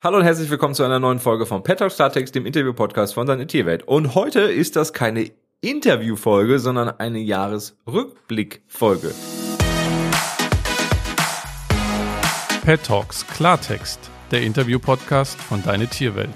Hallo und herzlich willkommen zu einer neuen Folge von Pet Talk Startext, dem Interview-Podcast von seiner Tierwelt. Und heute ist das keine Interview-Folge, sondern eine Jahresrückblick-Folge. Pet Talks Klartext, der Interview-Podcast von Deine Tierwelt.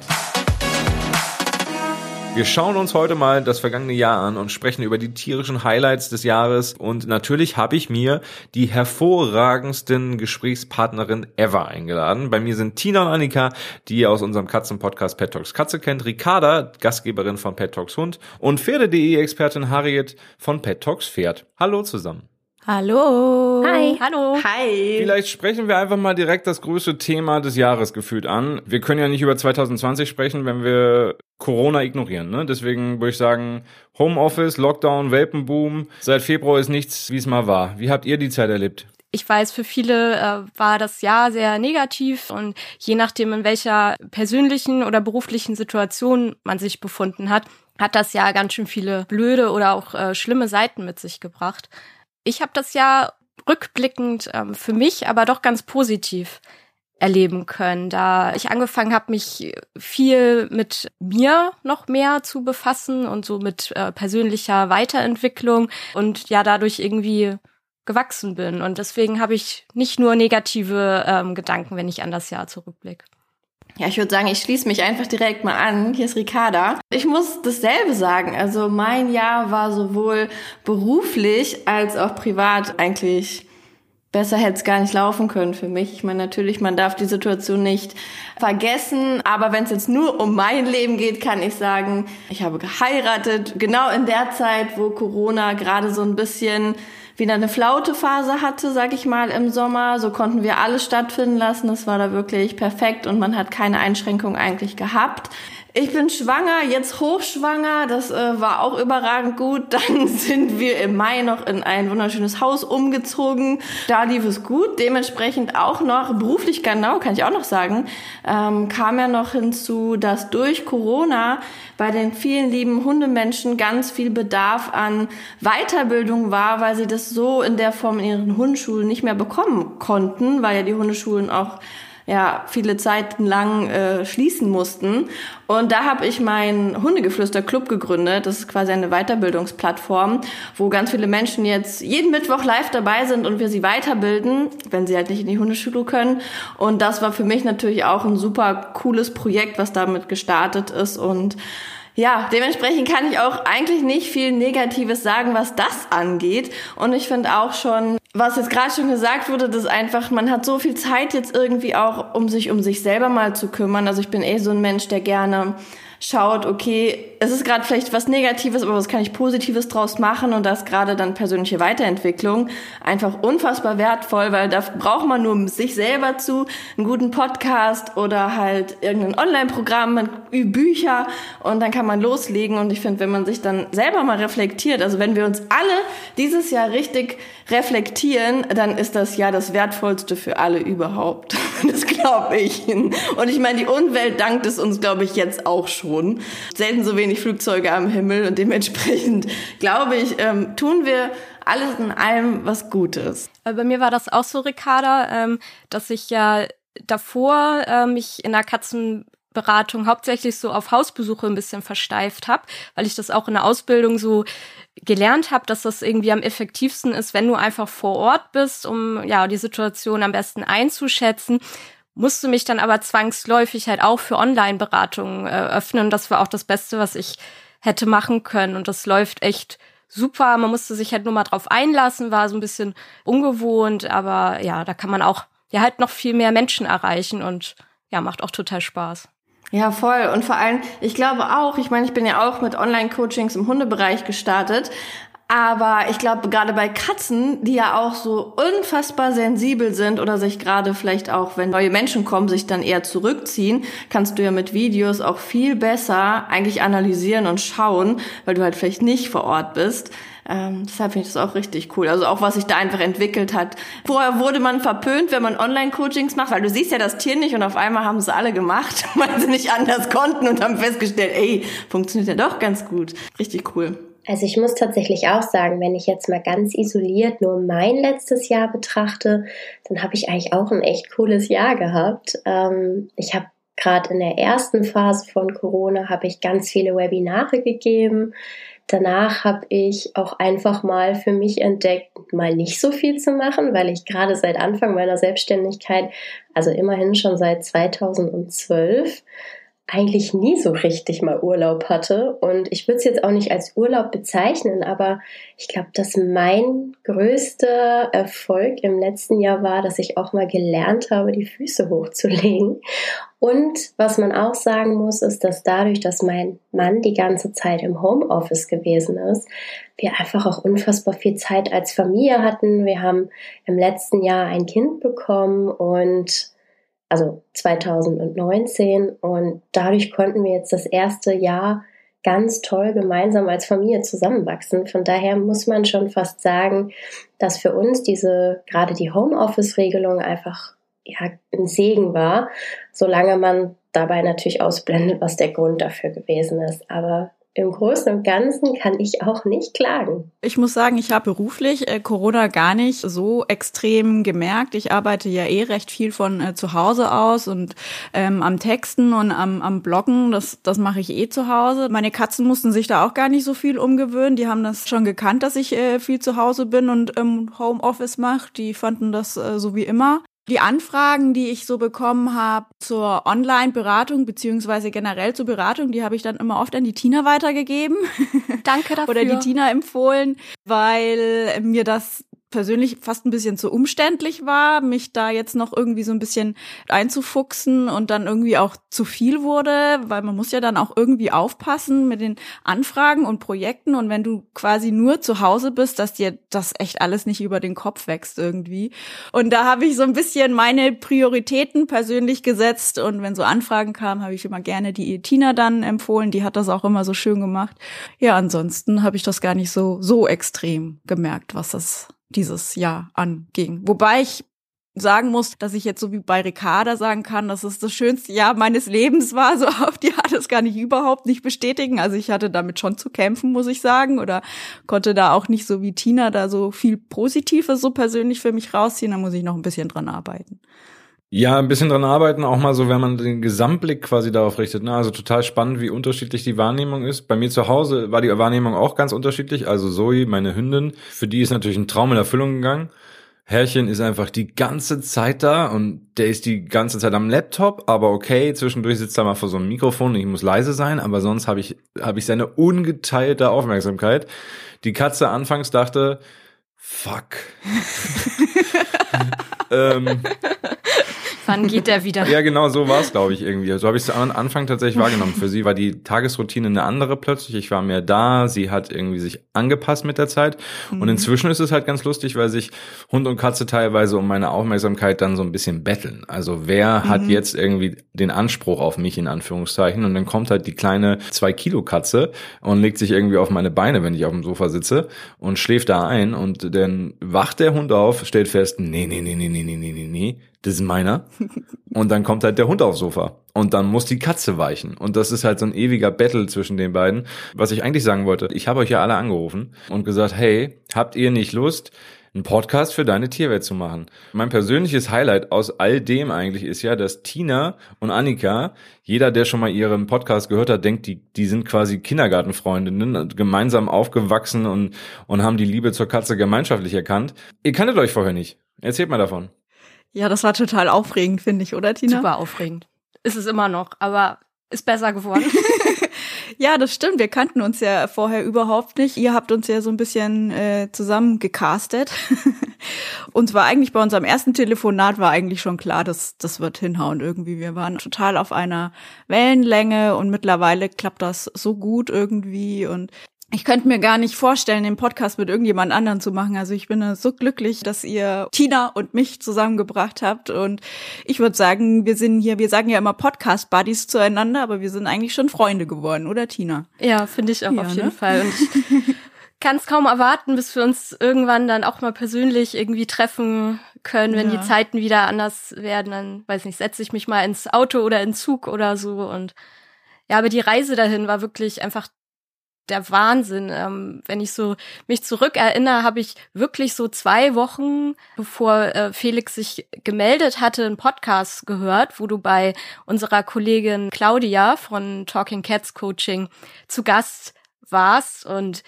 Wir schauen uns heute mal das vergangene Jahr an und sprechen über die tierischen Highlights des Jahres. Und natürlich habe ich mir die hervorragendsten Gesprächspartnerin ever eingeladen. Bei mir sind Tina und Annika, die ihr aus unserem Katzenpodcast Pet Talks Katze kennt, Ricarda, Gastgeberin von Pet Talks Hund und Pferde.de-Expertin Harriet von Pet Talks Pferd. Hallo zusammen. Hallo. Hi. Hallo. Hi. Vielleicht sprechen wir einfach mal direkt das größte Thema des Jahres gefühlt an. Wir können ja nicht über 2020 sprechen, wenn wir Corona ignorieren. Ne? Deswegen würde ich sagen, Homeoffice, Lockdown, Welpenboom. Seit Februar ist nichts, wie es mal war. Wie habt ihr die Zeit erlebt? Ich weiß, für viele äh, war das Jahr sehr negativ und je nachdem, in welcher persönlichen oder beruflichen Situation man sich befunden hat, hat das Jahr ganz schön viele blöde oder auch äh, schlimme Seiten mit sich gebracht. Ich habe das Jahr rückblickend ähm, für mich aber doch ganz positiv erleben können, da ich angefangen habe, mich viel mit mir noch mehr zu befassen und so mit äh, persönlicher Weiterentwicklung und ja dadurch irgendwie gewachsen bin. Und deswegen habe ich nicht nur negative ähm, Gedanken, wenn ich an das Jahr zurückblicke. Ja, ich würde sagen, ich schließe mich einfach direkt mal an. Hier ist Ricarda. Ich muss dasselbe sagen. Also mein Jahr war sowohl beruflich als auch privat eigentlich besser hätte es gar nicht laufen können für mich. Ich meine, natürlich, man darf die Situation nicht vergessen, aber wenn es jetzt nur um mein Leben geht, kann ich sagen, ich habe geheiratet, genau in der Zeit, wo Corona gerade so ein bisschen wieder eine Flautephase hatte, sag ich mal, im Sommer. So konnten wir alles stattfinden lassen. Das war da wirklich perfekt und man hat keine Einschränkung eigentlich gehabt. Ich bin schwanger, jetzt hochschwanger, das äh, war auch überragend gut. Dann sind wir im Mai noch in ein wunderschönes Haus umgezogen. Da lief es gut. Dementsprechend auch noch, beruflich genau, kann ich auch noch sagen, ähm, kam ja noch hinzu, dass durch Corona bei den vielen lieben Hundemenschen ganz viel Bedarf an Weiterbildung war, weil sie das so in der Form in ihren Hundeschulen nicht mehr bekommen konnten, weil ja die Hundeschulen auch ja viele Zeiten lang äh, schließen mussten. Und da habe ich meinen Hundegeflüster Club gegründet. Das ist quasi eine Weiterbildungsplattform, wo ganz viele Menschen jetzt jeden Mittwoch live dabei sind und wir sie weiterbilden, wenn sie halt nicht in die Hundeschule können. Und das war für mich natürlich auch ein super cooles Projekt, was damit gestartet ist und ja, dementsprechend kann ich auch eigentlich nicht viel Negatives sagen, was das angeht. Und ich finde auch schon, was jetzt gerade schon gesagt wurde, dass einfach, man hat so viel Zeit jetzt irgendwie auch, um sich um sich selber mal zu kümmern. Also ich bin eh so ein Mensch, der gerne schaut, okay, es ist gerade vielleicht was Negatives, aber was kann ich Positives draus machen? Und das gerade dann persönliche Weiterentwicklung einfach unfassbar wertvoll, weil da braucht man nur sich selber zu, einen guten Podcast oder halt irgendein Online-Programm, Bücher und dann kann man loslegen. Und ich finde, wenn man sich dann selber mal reflektiert, also wenn wir uns alle dieses Jahr richtig reflektieren, dann ist das ja das Wertvollste für alle überhaupt. Das glaube ich. Und ich meine, die Umwelt dankt es uns, glaube ich, jetzt auch schon. Selten so wenig wenig Flugzeuge am Himmel und dementsprechend glaube ich, ähm, tun wir alles in allem was Gutes. Äh, bei mir war das auch so, Ricarda, ähm, dass ich ja davor äh, mich in der Katzenberatung hauptsächlich so auf Hausbesuche ein bisschen versteift habe, weil ich das auch in der Ausbildung so gelernt habe, dass das irgendwie am effektivsten ist, wenn du einfach vor Ort bist, um ja die Situation am besten einzuschätzen musste mich dann aber zwangsläufig halt auch für Online-Beratungen äh, öffnen. Das war auch das Beste, was ich hätte machen können. Und das läuft echt super. Man musste sich halt nur mal drauf einlassen, war so ein bisschen ungewohnt, aber ja, da kann man auch ja halt noch viel mehr Menschen erreichen und ja, macht auch total Spaß. Ja, voll. Und vor allem, ich glaube auch, ich meine, ich bin ja auch mit Online-Coachings im Hundebereich gestartet, aber ich glaube, gerade bei Katzen, die ja auch so unfassbar sensibel sind oder sich gerade vielleicht auch, wenn neue Menschen kommen, sich dann eher zurückziehen, kannst du ja mit Videos auch viel besser eigentlich analysieren und schauen, weil du halt vielleicht nicht vor Ort bist. Ähm, deshalb finde ich das auch richtig cool. Also auch was sich da einfach entwickelt hat. Vorher wurde man verpönt, wenn man Online-Coachings macht, weil du siehst ja das Tier nicht und auf einmal haben es alle gemacht, weil sie nicht anders konnten und haben festgestellt, ey, funktioniert ja doch ganz gut. Richtig cool. Also ich muss tatsächlich auch sagen, wenn ich jetzt mal ganz isoliert nur mein letztes Jahr betrachte, dann habe ich eigentlich auch ein echt cooles Jahr gehabt. Ähm, ich habe gerade in der ersten Phase von Corona habe ich ganz viele Webinare gegeben. Danach habe ich auch einfach mal für mich entdeckt, mal nicht so viel zu machen, weil ich gerade seit Anfang meiner Selbstständigkeit, also immerhin schon seit 2012, eigentlich nie so richtig mal Urlaub hatte. Und ich würde es jetzt auch nicht als Urlaub bezeichnen, aber ich glaube, dass mein größter Erfolg im letzten Jahr war, dass ich auch mal gelernt habe, die Füße hochzulegen. Und was man auch sagen muss, ist, dass dadurch, dass mein Mann die ganze Zeit im Homeoffice gewesen ist, wir einfach auch unfassbar viel Zeit als Familie hatten. Wir haben im letzten Jahr ein Kind bekommen und also 2019. Und dadurch konnten wir jetzt das erste Jahr ganz toll gemeinsam als Familie zusammenwachsen. Von daher muss man schon fast sagen, dass für uns diese, gerade die Homeoffice-Regelung einfach ja, ein Segen war, solange man dabei natürlich ausblendet, was der Grund dafür gewesen ist. Aber im Großen und Ganzen kann ich auch nicht klagen. Ich muss sagen, ich habe beruflich äh, Corona gar nicht so extrem gemerkt. Ich arbeite ja eh recht viel von äh, zu Hause aus und ähm, am Texten und am, am Bloggen, das, das mache ich eh zu Hause. Meine Katzen mussten sich da auch gar nicht so viel umgewöhnen. Die haben das schon gekannt, dass ich äh, viel zu Hause bin und ähm, Homeoffice mache. Die fanden das äh, so wie immer. Die Anfragen, die ich so bekommen habe zur Online-Beratung beziehungsweise generell zur Beratung, die habe ich dann immer oft an die Tina weitergegeben. Danke dafür. Oder die Tina empfohlen, weil mir das persönlich fast ein bisschen zu umständlich war, mich da jetzt noch irgendwie so ein bisschen einzufuchsen und dann irgendwie auch zu viel wurde, weil man muss ja dann auch irgendwie aufpassen mit den Anfragen und Projekten und wenn du quasi nur zu Hause bist, dass dir das echt alles nicht über den Kopf wächst irgendwie. Und da habe ich so ein bisschen meine Prioritäten persönlich gesetzt und wenn so Anfragen kamen, habe ich immer gerne die Tina dann empfohlen, die hat das auch immer so schön gemacht. Ja, ansonsten habe ich das gar nicht so so extrem gemerkt, was das dieses Jahr anging. Wobei ich sagen muss, dass ich jetzt so wie bei Ricarda sagen kann, dass es das schönste Jahr meines Lebens war. So auf die hat es gar nicht überhaupt nicht bestätigen. Also ich hatte damit schon zu kämpfen, muss ich sagen, oder konnte da auch nicht so wie Tina da so viel Positives so persönlich für mich rausziehen. Da muss ich noch ein bisschen dran arbeiten. Ja, ein bisschen dran arbeiten, auch mal so, wenn man den Gesamtblick quasi darauf richtet. Ne? Also total spannend, wie unterschiedlich die Wahrnehmung ist. Bei mir zu Hause war die Wahrnehmung auch ganz unterschiedlich. Also Zoe, meine Hündin, für die ist natürlich ein Traum in Erfüllung gegangen. Herrchen ist einfach die ganze Zeit da und der ist die ganze Zeit am Laptop, aber okay, zwischendurch sitzt er mal vor so einem Mikrofon und ich muss leise sein, aber sonst habe ich, hab ich seine ungeteilte Aufmerksamkeit. Die Katze anfangs dachte, fuck. ähm, Wann geht der wieder? Ja, genau so war es, glaube ich, irgendwie. So habe ich es am Anfang tatsächlich wahrgenommen. Für sie war die Tagesroutine eine andere plötzlich. Ich war mehr da, sie hat irgendwie sich angepasst mit der Zeit. Und mhm. inzwischen ist es halt ganz lustig, weil sich Hund und Katze teilweise um meine Aufmerksamkeit dann so ein bisschen betteln. Also wer mhm. hat jetzt irgendwie den Anspruch auf mich in Anführungszeichen? Und dann kommt halt die kleine zwei Kilo Katze und legt sich irgendwie auf meine Beine, wenn ich auf dem Sofa sitze und schläft da ein. Und dann wacht der Hund auf, stellt fest, nee, nee, nee, nee, nee, nee, nee, nee, das ist meiner. Und dann kommt halt der Hund aufs Sofa. Und dann muss die Katze weichen. Und das ist halt so ein ewiger Battle zwischen den beiden. Was ich eigentlich sagen wollte, ich habe euch ja alle angerufen und gesagt, hey, habt ihr nicht Lust, einen Podcast für deine Tierwelt zu machen. Mein persönliches Highlight aus all dem eigentlich ist ja, dass Tina und Annika, jeder, der schon mal ihren Podcast gehört hat, denkt, die, die sind quasi Kindergartenfreundinnen, gemeinsam aufgewachsen und, und haben die Liebe zur Katze gemeinschaftlich erkannt. Ihr kanntet euch vorher nicht. Erzählt mal davon. Ja, das war total aufregend, finde ich, oder Tina? Super aufregend. Ist es immer noch, aber ist besser geworden. ja, das stimmt. Wir kannten uns ja vorher überhaupt nicht. Ihr habt uns ja so ein bisschen äh, zusammen gecastet. und zwar eigentlich bei unserem ersten Telefonat war eigentlich schon klar, dass das wird hinhauen irgendwie. Wir waren total auf einer Wellenlänge und mittlerweile klappt das so gut irgendwie und ich könnte mir gar nicht vorstellen, den Podcast mit irgendjemand anderen zu machen. Also ich bin so glücklich, dass ihr Tina und mich zusammengebracht habt. Und ich würde sagen, wir sind hier, wir sagen ja immer Podcast-Buddies zueinander, aber wir sind eigentlich schon Freunde geworden, oder Tina? Ja, finde ich auch ja, auf jeden ne? Fall. Und ich kann es kaum erwarten, bis wir uns irgendwann dann auch mal persönlich irgendwie treffen können, wenn ja. die Zeiten wieder anders werden. Dann, weiß nicht, setze ich mich mal ins Auto oder in Zug oder so. Und ja, aber die Reise dahin war wirklich einfach der Wahnsinn. Ähm, wenn ich so mich zurückerinnere, habe ich wirklich so zwei Wochen, bevor äh, Felix sich gemeldet hatte, einen Podcast gehört, wo du bei unserer Kollegin Claudia von Talking Cats Coaching zu Gast warst und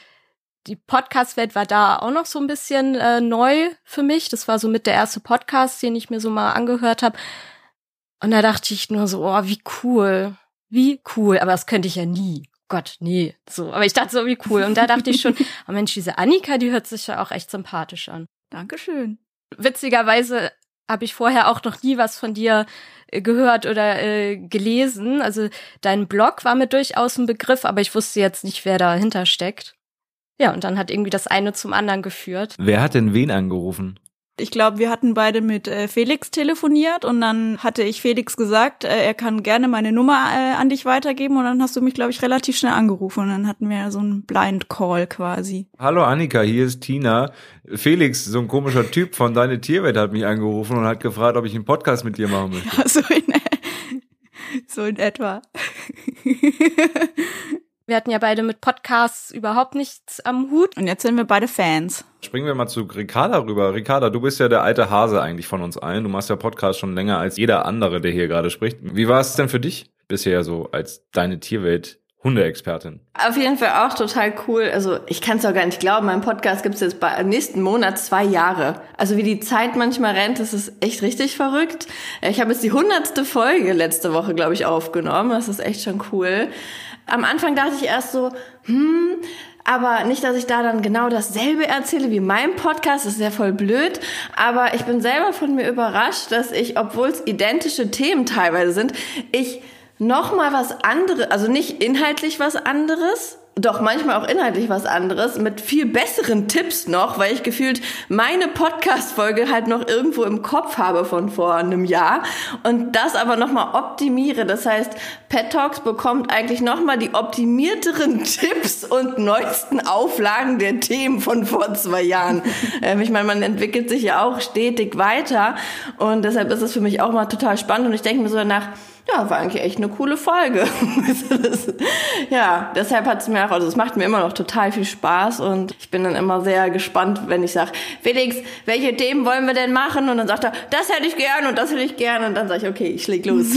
die Podcast-Welt war da auch noch so ein bisschen äh, neu für mich. Das war so mit der erste Podcast, den ich mir so mal angehört habe. Und da dachte ich nur so, oh, wie cool. Wie cool. Aber das könnte ich ja nie. Gott, nee. So. Aber ich dachte so, wie cool. Und da dachte ich schon, oh Mensch, diese Annika, die hört sich ja auch echt sympathisch an. Dankeschön. Witzigerweise habe ich vorher auch noch nie was von dir äh, gehört oder äh, gelesen. Also dein Blog war mir durchaus ein Begriff, aber ich wusste jetzt nicht, wer dahinter steckt. Ja, und dann hat irgendwie das eine zum anderen geführt. Wer hat denn wen angerufen? Ich glaube, wir hatten beide mit äh, Felix telefoniert und dann hatte ich Felix gesagt, äh, er kann gerne meine Nummer äh, an dich weitergeben und dann hast du mich, glaube ich, relativ schnell angerufen und dann hatten wir so einen Blind Call quasi. Hallo Annika, hier ist Tina. Felix, so ein komischer Typ von Deine Tierwelt hat mich angerufen und hat gefragt, ob ich einen Podcast mit dir machen möchte. Ja, so in, so in etwa. Wir hatten ja beide mit Podcasts überhaupt nichts am Hut. Und jetzt sind wir beide Fans. Springen wir mal zu Ricarda rüber. Ricarda, du bist ja der alte Hase eigentlich von uns allen. Du machst ja Podcast schon länger als jeder andere, der hier gerade spricht. Wie war es denn für dich bisher so als deine Tierwelt Hundeexpertin. Auf jeden Fall auch total cool. Also ich kann es auch gar nicht glauben, mein Podcast gibt es jetzt bei nächsten Monat zwei Jahre. Also wie die Zeit manchmal rennt, das ist echt richtig verrückt. Ich habe jetzt die hundertste Folge letzte Woche, glaube ich, aufgenommen. Das ist echt schon cool. Am Anfang dachte ich erst so, hm, aber nicht, dass ich da dann genau dasselbe erzähle wie mein Podcast, das ist ja voll blöd. Aber ich bin selber von mir überrascht, dass ich, obwohl es identische Themen teilweise sind, ich noch mal was anderes, also nicht inhaltlich was anderes, doch manchmal auch inhaltlich was anderes, mit viel besseren Tipps noch, weil ich gefühlt meine Podcast-Folge halt noch irgendwo im Kopf habe von vor einem Jahr und das aber nochmal optimiere. Das heißt, Pet Talks bekommt eigentlich nochmal die optimierteren Tipps und neuesten Auflagen der Themen von vor zwei Jahren. ähm, ich meine, man entwickelt sich ja auch stetig weiter und deshalb ist es für mich auch mal total spannend und ich denke mir so danach, ja, war eigentlich echt eine coole Folge. ja, deshalb hat es mir auch, also es macht mir immer noch total viel Spaß und ich bin dann immer sehr gespannt, wenn ich sage, Felix, welche Themen wollen wir denn machen? Und dann sagt er, das hätte ich gern und das hätte ich gern und dann sage ich, okay, ich leg los.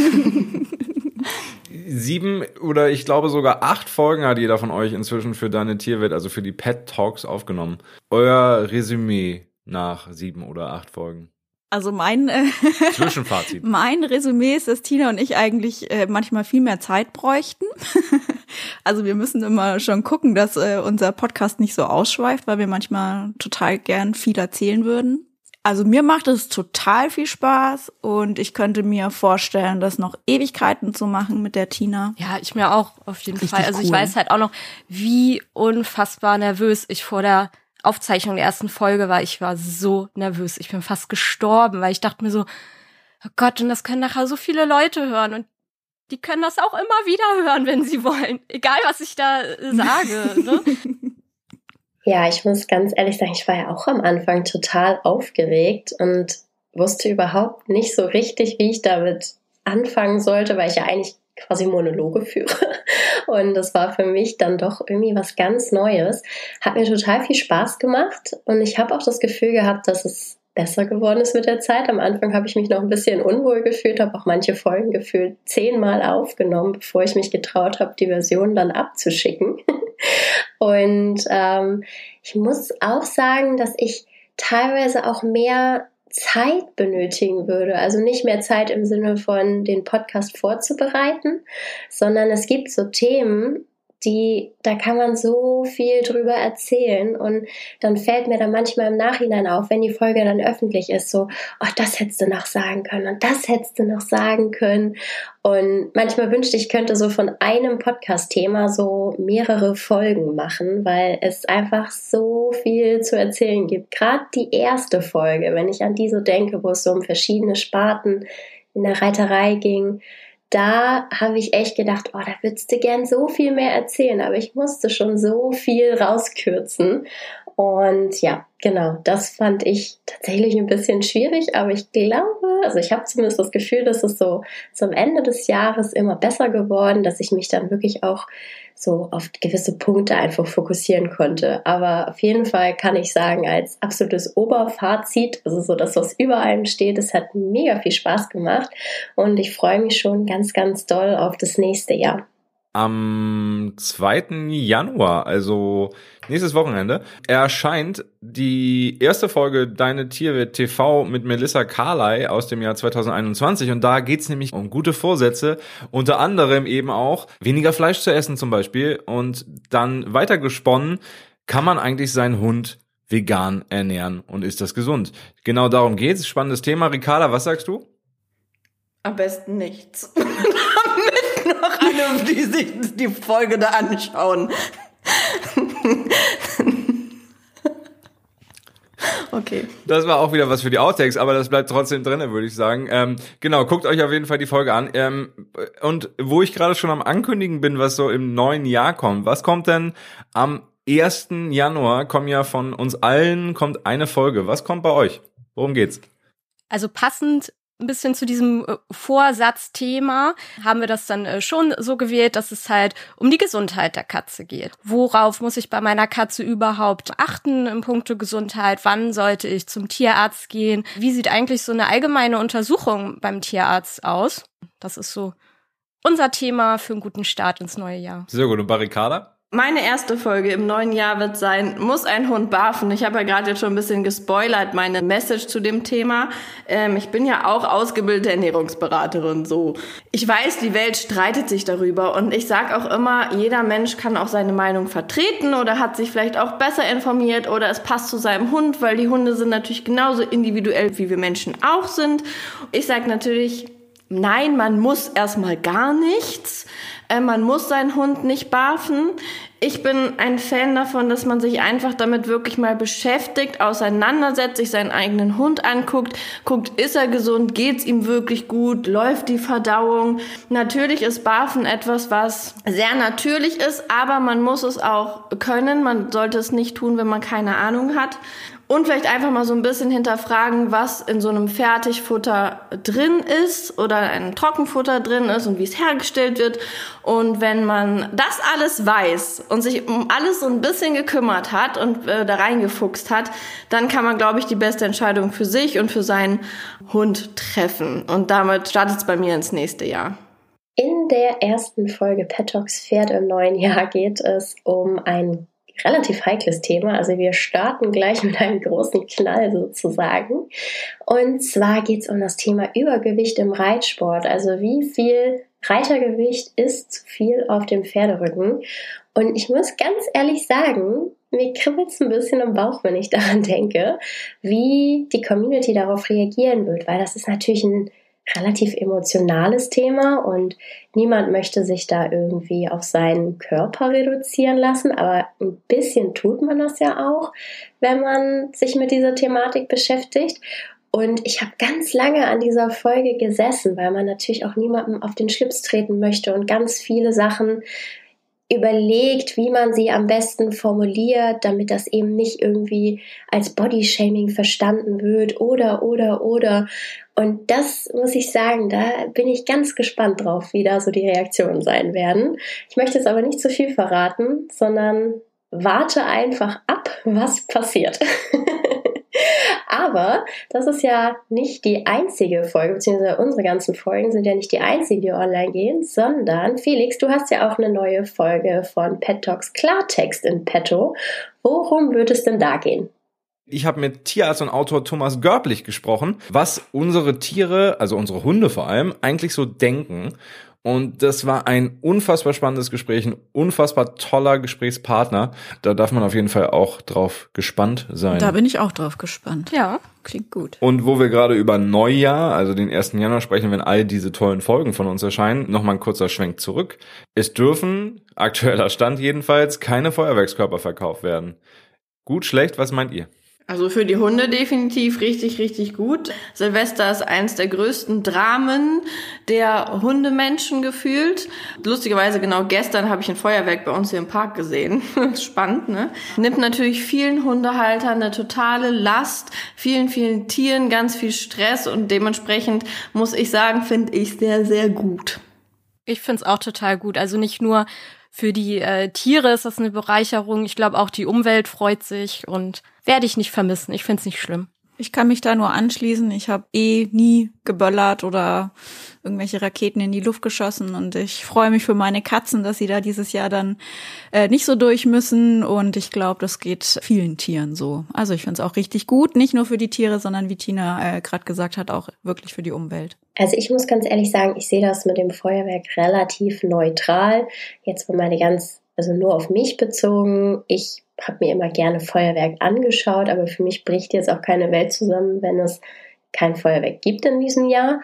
Sieben oder ich glaube sogar acht Folgen hat jeder von euch inzwischen für deine Tierwelt, also für die Pet Talks aufgenommen. Euer Resümee nach sieben oder acht Folgen. Also mein äh, Zwischenfazit. mein Resümee ist, dass Tina und ich eigentlich äh, manchmal viel mehr Zeit bräuchten. also wir müssen immer schon gucken, dass äh, unser Podcast nicht so ausschweift, weil wir manchmal total gern viel erzählen würden. Also mir macht es total viel Spaß und ich könnte mir vorstellen, das noch Ewigkeiten zu machen mit der Tina. Ja, ich mir auch auf jeden Richtig Fall. Also cool. ich weiß halt auch noch, wie unfassbar nervös ich vor der Aufzeichnung der ersten Folge war, ich war so nervös. Ich bin fast gestorben, weil ich dachte mir so, oh Gott, und das können nachher so viele Leute hören und die können das auch immer wieder hören, wenn sie wollen. Egal, was ich da äh, sage. ne? Ja, ich muss ganz ehrlich sagen, ich war ja auch am Anfang total aufgeregt und wusste überhaupt nicht so richtig, wie ich damit anfangen sollte, weil ich ja eigentlich quasi Monologe führe. Und das war für mich dann doch irgendwie was ganz Neues. Hat mir total viel Spaß gemacht und ich habe auch das Gefühl gehabt, dass es besser geworden ist mit der Zeit. Am Anfang habe ich mich noch ein bisschen unwohl gefühlt, habe auch manche Folgen gefühlt zehnmal aufgenommen, bevor ich mich getraut habe, die Version dann abzuschicken. Und ähm, ich muss auch sagen, dass ich teilweise auch mehr Zeit benötigen würde. Also nicht mehr Zeit im Sinne von den Podcast vorzubereiten, sondern es gibt so Themen, die, da kann man so viel drüber erzählen und dann fällt mir dann manchmal im Nachhinein auf, wenn die Folge dann öffentlich ist, so, oh, das hättest du noch sagen können und das hättest du noch sagen können und manchmal wünschte ich, könnte so von einem Podcast-Thema so mehrere Folgen machen, weil es einfach so viel zu erzählen gibt. Gerade die erste Folge, wenn ich an die so denke, wo es so um verschiedene Sparten in der Reiterei ging, da habe ich echt gedacht, oh, da würdest du gern so viel mehr erzählen, aber ich musste schon so viel rauskürzen. Und ja, genau, das fand ich tatsächlich ein bisschen schwierig, aber ich glaube, Also ich habe zumindest das Gefühl, dass es so zum Ende des Jahres immer besser geworden, dass ich mich dann wirklich auch so auf gewisse Punkte einfach fokussieren konnte. Aber auf jeden Fall kann ich sagen, als absolutes Oberfazit, also so das, was über allem steht, es hat mega viel Spaß gemacht und ich freue mich schon ganz, ganz doll auf das nächste Jahr am 2. Januar, also nächstes Wochenende, erscheint die erste Folge Deine Tiere TV mit Melissa Carley aus dem Jahr 2021 und da geht's nämlich um gute Vorsätze, unter anderem eben auch weniger Fleisch zu essen zum Beispiel und dann weitergesponnen, kann man eigentlich seinen Hund vegan ernähren und ist das gesund? Genau darum geht's. Spannendes Thema. Ricarda, was sagst du? Am besten nichts. noch alle, die sich die Folge da anschauen. Okay. Das war auch wieder was für die Outtakes, aber das bleibt trotzdem drin, würde ich sagen. Ähm, genau, guckt euch auf jeden Fall die Folge an. Ähm, und wo ich gerade schon am Ankündigen bin, was so im neuen Jahr kommt, was kommt denn am 1. Januar? Kommen ja von uns allen kommt eine Folge. Was kommt bei euch? Worum geht's? Also passend ein bisschen zu diesem äh, Vorsatzthema haben wir das dann äh, schon so gewählt, dass es halt um die Gesundheit der Katze geht. Worauf muss ich bei meiner Katze überhaupt achten im Punkto Gesundheit? Wann sollte ich zum Tierarzt gehen? Wie sieht eigentlich so eine allgemeine Untersuchung beim Tierarzt aus? Das ist so unser Thema für einen guten Start ins neue Jahr. Sehr gut. Und Barrikada? Meine erste Folge im neuen Jahr wird sein, muss ein Hund barfen? Ich habe ja gerade jetzt schon ein bisschen gespoilert, meine Message zu dem Thema. Ähm, ich bin ja auch ausgebildete Ernährungsberaterin, so. Ich weiß, die Welt streitet sich darüber und ich sage auch immer, jeder Mensch kann auch seine Meinung vertreten oder hat sich vielleicht auch besser informiert oder es passt zu seinem Hund, weil die Hunde sind natürlich genauso individuell, wie wir Menschen auch sind. Ich sage natürlich, nein, man muss erstmal gar nichts. Äh, man muss seinen Hund nicht barfen. Ich bin ein Fan davon, dass man sich einfach damit wirklich mal beschäftigt, auseinandersetzt, sich seinen eigenen Hund anguckt, guckt, ist er gesund, geht's ihm wirklich gut, läuft die Verdauung. Natürlich ist Barfen etwas, was sehr natürlich ist, aber man muss es auch können. Man sollte es nicht tun, wenn man keine Ahnung hat. Und vielleicht einfach mal so ein bisschen hinterfragen, was in so einem Fertigfutter drin ist oder ein Trockenfutter drin ist und wie es hergestellt wird. Und wenn man das alles weiß und sich um alles so ein bisschen gekümmert hat und äh, da reingefuchst hat, dann kann man, glaube ich, die beste Entscheidung für sich und für seinen Hund treffen. Und damit startet es bei mir ins nächste Jahr. In der ersten Folge Pet Talks Pferd im neuen Jahr geht es um ein relativ heikles Thema. Also wir starten gleich mit einem großen Knall sozusagen. Und zwar geht es um das Thema Übergewicht im Reitsport. Also wie viel Reitergewicht ist zu viel auf dem Pferderücken? Und ich muss ganz ehrlich sagen, mir kribbelt es ein bisschen im Bauch, wenn ich daran denke, wie die Community darauf reagieren wird, weil das ist natürlich ein relativ emotionales Thema und niemand möchte sich da irgendwie auf seinen Körper reduzieren lassen, aber ein bisschen tut man das ja auch, wenn man sich mit dieser Thematik beschäftigt. Und ich habe ganz lange an dieser Folge gesessen, weil man natürlich auch niemandem auf den Schlips treten möchte und ganz viele Sachen überlegt, wie man sie am besten formuliert, damit das eben nicht irgendwie als Bodyshaming verstanden wird oder, oder, oder. Und das muss ich sagen, da bin ich ganz gespannt drauf, wie da so die Reaktionen sein werden. Ich möchte jetzt aber nicht zu viel verraten, sondern warte einfach ab, was passiert. Aber das ist ja nicht die einzige Folge, beziehungsweise unsere ganzen Folgen sind ja nicht die einzigen, die online gehen, sondern Felix, du hast ja auch eine neue Folge von Pet Talks Klartext in petto. Worum wird es denn da gehen? Ich habe mit Tierarzt und Autor Thomas Görblich gesprochen, was unsere Tiere, also unsere Hunde vor allem, eigentlich so denken. Und das war ein unfassbar spannendes Gespräch, ein unfassbar toller Gesprächspartner. Da darf man auf jeden Fall auch drauf gespannt sein. Da bin ich auch drauf gespannt. Ja, klingt gut. Und wo wir gerade über Neujahr, also den 1. Januar sprechen, wenn all diese tollen Folgen von uns erscheinen, nochmal ein kurzer Schwenk zurück. Es dürfen, aktueller Stand jedenfalls, keine Feuerwerkskörper verkauft werden. Gut, schlecht, was meint ihr? Also für die Hunde definitiv richtig, richtig gut. Silvester ist eins der größten Dramen der Hundemenschen gefühlt. Lustigerweise genau gestern habe ich ein Feuerwerk bei uns hier im Park gesehen. Spannend, ne? Nimmt natürlich vielen Hundehaltern eine totale Last, vielen, vielen Tieren ganz viel Stress und dementsprechend muss ich sagen, finde ich sehr, sehr gut. Ich finde es auch total gut. Also nicht nur für die äh, Tiere ist das eine Bereicherung. Ich glaube auch die Umwelt freut sich und werde ich nicht vermissen. Ich finde es nicht schlimm. Ich kann mich da nur anschließen. Ich habe eh nie geböllert oder irgendwelche Raketen in die Luft geschossen und ich freue mich für meine Katzen, dass sie da dieses Jahr dann äh, nicht so durch müssen und ich glaube, das geht vielen Tieren so. Also ich finde es auch richtig gut, nicht nur für die Tiere, sondern wie Tina äh, gerade gesagt hat, auch wirklich für die Umwelt. Also ich muss ganz ehrlich sagen, ich sehe das mit dem Feuerwerk relativ neutral. Jetzt mal meine ganz, also nur auf mich bezogen. Ich habe mir immer gerne Feuerwerk angeschaut, aber für mich bricht jetzt auch keine Welt zusammen, wenn es kein Feuerwerk gibt in diesem Jahr.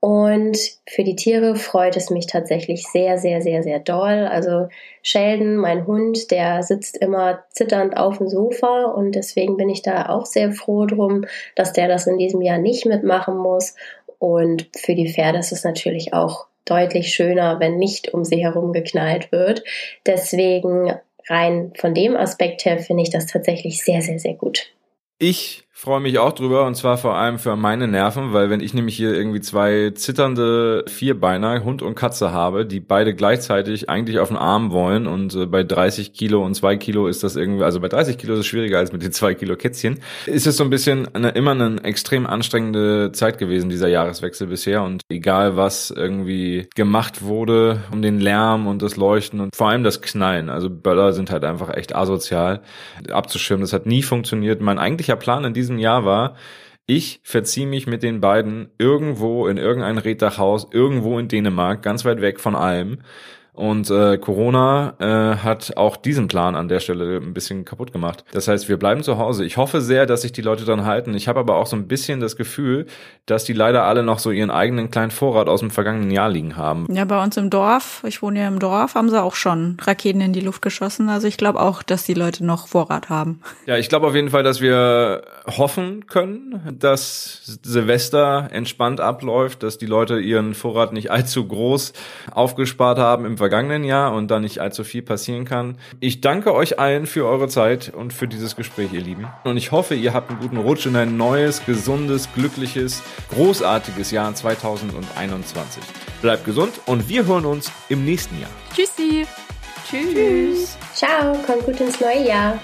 Und für die Tiere freut es mich tatsächlich sehr, sehr, sehr, sehr doll. Also Sheldon, mein Hund, der sitzt immer zitternd auf dem Sofa und deswegen bin ich da auch sehr froh drum, dass der das in diesem Jahr nicht mitmachen muss. Und für die Pferde ist es natürlich auch deutlich schöner, wenn nicht um sie herum geknallt wird. Deswegen rein von dem Aspekt her finde ich das tatsächlich sehr, sehr, sehr gut. Ich freue mich auch drüber und zwar vor allem für meine Nerven, weil wenn ich nämlich hier irgendwie zwei zitternde Vierbeiner, Hund und Katze habe, die beide gleichzeitig eigentlich auf den Arm wollen und äh, bei 30 Kilo und zwei Kilo ist das irgendwie, also bei 30 Kilo ist es schwieriger als mit den zwei Kilo Kätzchen, ist es so ein bisschen eine, immer eine extrem anstrengende Zeit gewesen, dieser Jahreswechsel bisher und egal was irgendwie gemacht wurde um den Lärm und das Leuchten und vor allem das Knallen, also Böller sind halt einfach echt asozial abzuschirmen, das hat nie funktioniert. Mein eigentlicher Plan in diesem diesem Jahr war, ich verziehe mich mit den beiden irgendwo in irgendein Reddachhaus, irgendwo in Dänemark, ganz weit weg von allem und äh, Corona äh, hat auch diesen Plan an der Stelle ein bisschen kaputt gemacht. Das heißt, wir bleiben zu Hause. Ich hoffe sehr, dass sich die Leute dran halten. Ich habe aber auch so ein bisschen das Gefühl, dass die leider alle noch so ihren eigenen kleinen Vorrat aus dem vergangenen Jahr liegen haben. Ja, bei uns im Dorf, ich wohne ja im Dorf, haben sie auch schon Raketen in die Luft geschossen. Also ich glaube auch, dass die Leute noch Vorrat haben. Ja, ich glaube auf jeden Fall, dass wir hoffen können, dass Silvester entspannt abläuft, dass die Leute ihren Vorrat nicht allzu groß aufgespart haben im vergangenen Jahr und da nicht allzu viel passieren kann. Ich danke euch allen für eure Zeit und für dieses Gespräch, ihr Lieben. Und ich hoffe, ihr habt einen guten Rutsch in ein neues, gesundes, glückliches, großartiges Jahr 2021. Bleibt gesund und wir hören uns im nächsten Jahr. Tschüssi. Tschüss. Ciao, kommt gut ins neue Jahr.